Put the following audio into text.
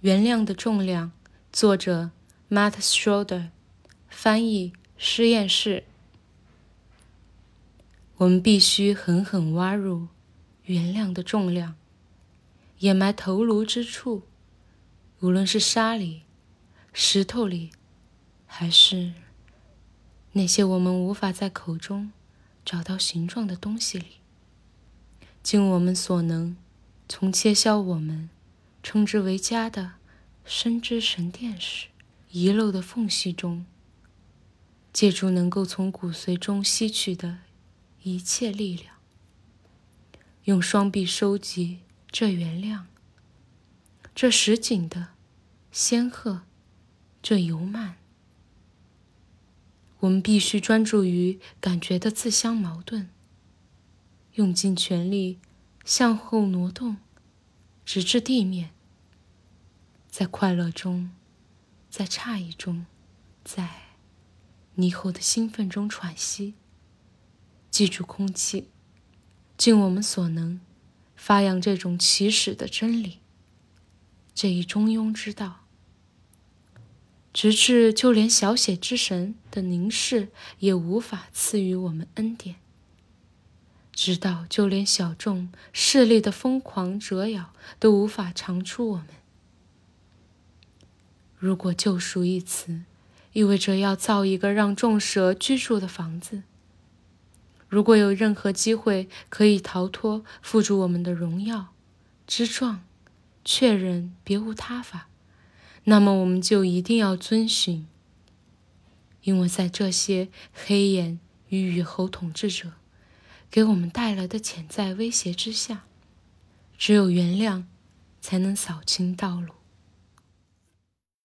原谅的重量，作者 Matt Schroeder，翻译实验室。我们必须狠狠挖入原谅的重量，掩埋头颅之处，无论是沙里、石头里，还是那些我们无法在口中找到形状的东西里，尽我们所能，从切削我们。称之为家的深知神殿时遗漏的缝隙中，借助能够从骨髓中吸取的一切力量，用双臂收集这原谅，这实景的仙鹤，这油慢。我们必须专注于感觉的自相矛盾，用尽全力向后挪动。直至地面，在快乐中，在诧异中，在霓虹的兴奋中喘息。记住空气，尽我们所能，发扬这种起始的真理，这一中庸之道，直至就连小写之神的凝视也无法赐予我们恩典。直到就连小众势力的疯狂折咬都无法长出我们。如果“救赎”一词意味着要造一个让众蛇居住的房子，如果有任何机会可以逃脱附住我们的荣耀之状，确认别无他法，那么我们就一定要遵循，因为在这些黑眼与雨猴统治者。给我们带来的潜在威胁之下，只有原谅，才能扫清道路。